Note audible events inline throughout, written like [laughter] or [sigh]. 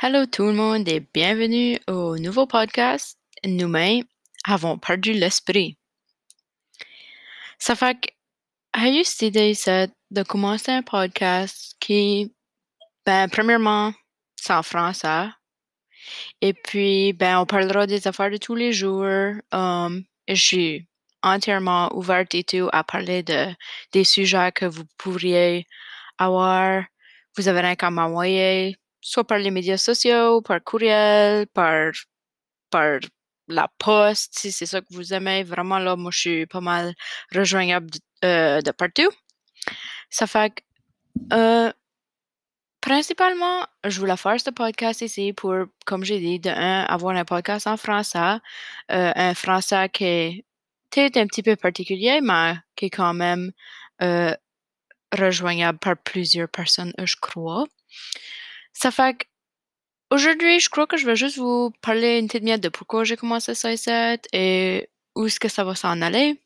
Hello tout le monde et bienvenue au nouveau podcast Nous-mêmes avons perdu l'esprit. Ça fait que j'ai eu cette idée de commencer un podcast qui, ben, premièrement, c'est en français. Et puis, ben, on parlera des affaires de tous les jours. Um, je suis entièrement ouverte et tout à parler de des sujets que vous pourriez avoir. Vous avez rien qu'à m'envoyer, soit par les médias sociaux, par courriel, par, par la poste, si c'est ça que vous aimez. Vraiment, là, moi, je suis pas mal rejoignable de, euh, de partout. Ça fait que, euh, principalement, je voulais faire ce podcast ici pour, comme j'ai dit, de un, avoir un podcast en français, euh, un français qui est peut-être un petit peu particulier, mais qui est quand même rejoignable par plusieurs personnes, je crois. Ça fait que aujourd'hui, je crois que je vais juste vous parler une petite minute de pourquoi j'ai commencé ça et où est-ce que ça va s'en aller.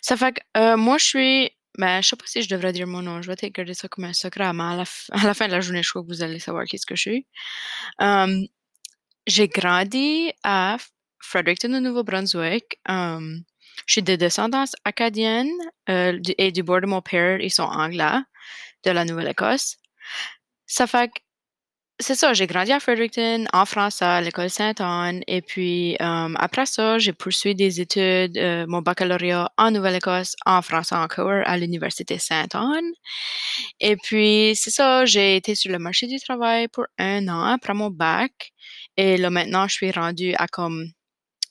Ça fait que euh, moi, je suis. Ben, je sais pas si je devrais dire mon nom. Je vais peut-être garder ça comme un secret, mais à la, fin de la journée, je crois que vous allez savoir qui ce que je suis. Um, j'ai grandi à Fredericton, au Nouveau-Brunswick. Um, je suis de descendance acadienne euh, et du bord de mon père, ils sont anglais, de la Nouvelle-Écosse. Ça fait que c'est ça, j'ai grandi à Fredericton, en France, à l'école Sainte-Anne. Et puis, euh, après ça, j'ai poursuivi des études, euh, mon baccalauréat en Nouvelle-Écosse, en français encore, à l'Université Sainte-Anne. Et puis, c'est ça, j'ai été sur le marché du travail pour un an après mon bac. Et là, maintenant, je suis rendue à comme,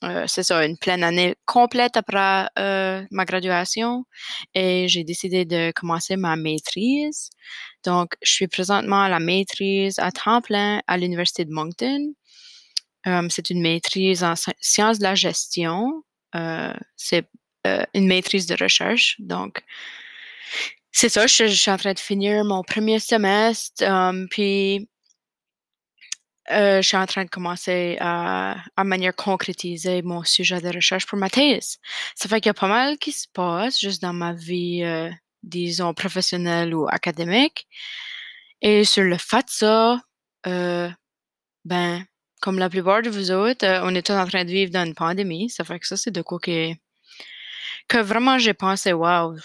euh, c'est ça, une pleine année complète après euh, ma graduation. Et j'ai décidé de commencer ma maîtrise. Donc, je suis présentement à la maîtrise à temps plein à l'Université de Moncton. Euh, c'est une maîtrise en sci- sciences de la gestion. Euh, c'est une maîtrise de recherche. Donc, c'est ça, je, suis en train de finir mon premier semestre. puis, euh, je suis en train de commencer à, à manière concrétiser mon sujet de recherche pour ma thèse. Ça fait qu'il y a pas mal qui se passe juste dans ma vie, euh, disons, professionnelle ou académique. Et sur le fait de ça, euh, ben, comme la plupart de vous autres, on est tous en train de vivre dans une pandémie. Ça fait que ça, c'est de quoi que, que vraiment j'ai pensé, wow,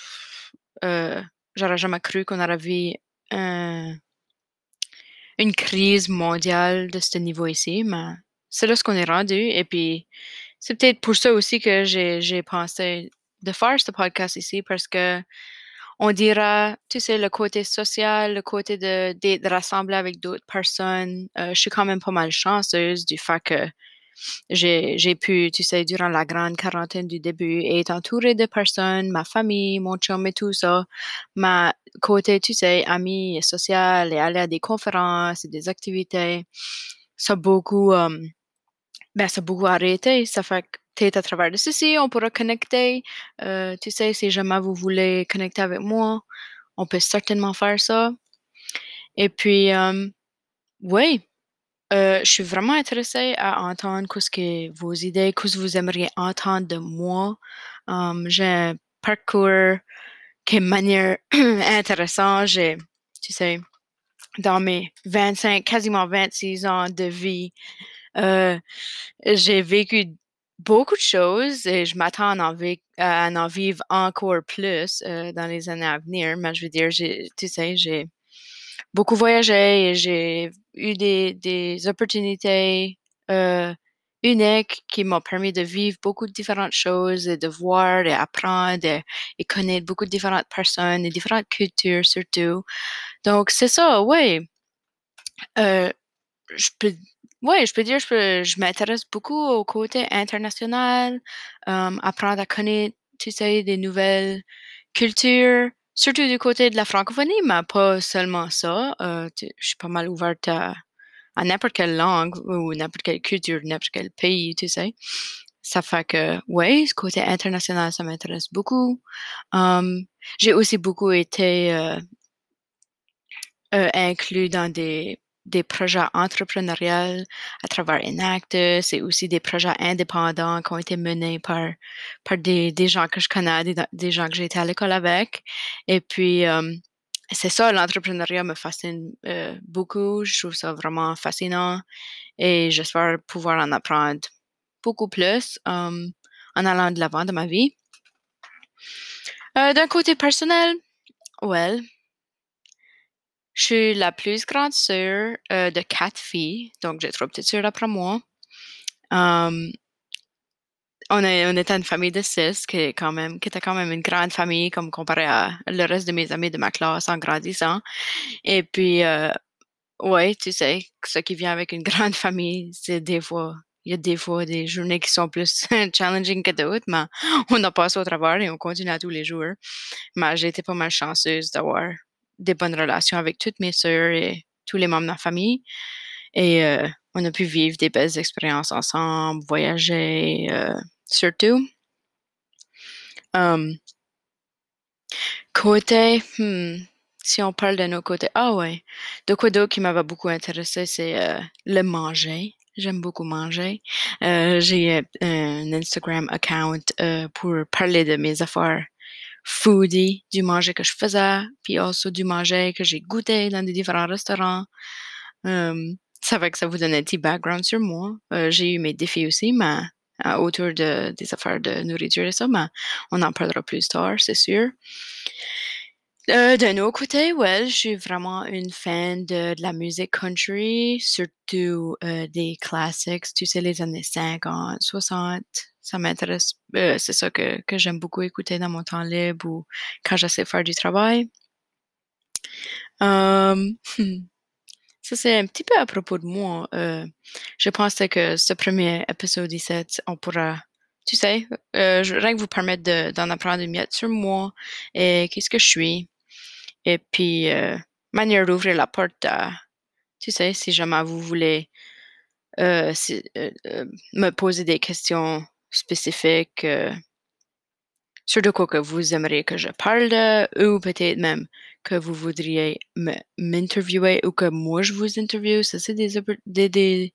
euh, j'aurais jamais cru qu'on aurait vu un- une crise mondiale de ce niveau ici, mais c'est là ce qu'on est rendu. Et puis, c'est peut-être pour ça aussi que j'ai pensé de faire ce podcast ici parce que on dira, tu sais, le côté social, le côté de rassembler avec d'autres personnes. euh, je suis quand même pas mal chanceuse du fait que j'ai pu, tu sais, durant la grande quarantaine du début, être entourée de personnes, ma famille, mon chum et tout ça. Ma côté, tu sais, amis et social et aller à des conférences et des activités, ça a beaucoup, euh, ben, ça beaucoup arrêté. Ça fait que à travers de ceci, on pourra connecter. Euh, tu sais, si jamais vous voulez connecter avec moi, on peut certainement faire ça. Et puis, euh, oui, euh, je suis vraiment intéressée à entendre qu'est-ce que vos idées, qu'est-ce que vous aimeriez entendre de moi. Um, j'ai un parcours qui est manière [clears throat] intéressante. J'ai, tu sais, dans mes 25, quasiment 26 ans de vie, euh, j'ai vécu beaucoup de choses et je m'attends à en, vivre encore plus euh, dans les années à venir. Mais je veux dire, tu sais, j'ai beaucoup voyagé et j'ai eu des, des opportunités euh, uniques qui m'ont permis de vivre beaucoup de différentes choses et de voir et apprendre et, et connaître beaucoup de différentes personnes et différentes cultures surtout. Donc, c'est ça, oui. Euh, je peux, ouais, je peux dire, je, je m'intéresse beaucoup au côté international, euh, apprendre à connaître, tu des nouvelles cultures, surtout du côté de la francophonie, mais pas seulement ça. Euh, je suis pas mal ouverte à, n'importe quelle langue ou n'importe quelle culture, n'importe quel pays, tu sais. Ça fait que, ouais, ce côté international, ça m'intéresse beaucoup. J'ai aussi beaucoup été euh, euh, inclus dans des, des projets entrepreneuriaux à travers Enactus et aussi des projets indépendants qui ont été menés par, par des, des gens que je connais, des, des gens que j'ai été à l'école avec. Et puis, euh, c'est ça, l'entrepreneuriat me fascine euh, beaucoup. Je trouve ça vraiment fascinant et j'espère pouvoir en apprendre beaucoup plus um, en allant de l'avant de ma vie. Euh, d'un côté personnel, well, je suis la plus grande sœur euh, de quatre filles, donc j'ai trois petites sœurs après moi. Um, on, est, on était une famille de six qui, est quand même, qui était quand même une grande famille comme comparé à le reste de mes amis de ma classe en grandissant. Et puis, euh, ouais, tu sais, ce qui vient avec une grande [laughs] famille, c'est des fois, il y a des fois des journées qui sont plus [laughs] challenging que d'autres, mais on a passé au travers et on continue à tous les jours. Mais j'ai été pas mal chanceuse d'avoir des bonnes relations avec toutes mes sœurs et tous les membres de ma famille. Et euh, on a pu vivre des belles expériences ensemble, voyager, euh, surtout. Um, côté, hmm, si on parle de nos côtés, ah ouais, de quoi d'autre qui m'avait beaucoup intéressé, c'est euh, le manger. J'aime beaucoup manger. J'ai un Instagram account pour parler de mes affaires foodie, du manger que je faisais, puis aussi du manger que j'ai goûté dans des différents restaurants. Um, ça va que ça vous donne un petit background sur moi. j'ai eu mes défis aussi, mais autour de, des affaires de nourriture et ça, mais on en parlera plus tard, c'est sûr. Euh, D'un autre côté, ouais, je suis vraiment une fan de, la musique country, surtout euh, des classiques, tu sais, les années 50, 60. Ça m'intéresse. Euh, c'est ça que, que j'aime beaucoup écouter dans mon temps libre ou quand j'essaie de faire du travail. [laughs] Ça, c'est un petit peu à propos de moi. Euh, je pensais que ce premier épisode 17, on pourra, tu sais, euh, rien que vous permettre d'en apprendre une miette sur moi et qu'est-ce que je suis. Et puis, manière d'ouvrir la porte à, tu sais, si jamais vous voulez me poser des questions spécifiques sur de quoi que vous aimeriez que je parle ou peut-être même que vous voudriez m'interviewer ou que moi je vous interviewe. Ça, c'est des, des,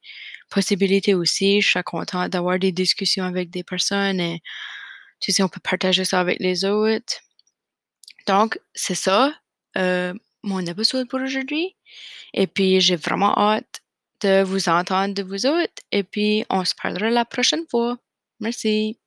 possibilités aussi. Je suis contente d'avoir des discussions avec des personnes et tu sais, on peut partager ça avec les autres. Donc, c'est ça, euh, mon épisode pour aujourd'hui. Et puis, j'ai vraiment hâte de vous entendre de vous autres. Et puis, on se parlera la prochaine fois. Merci.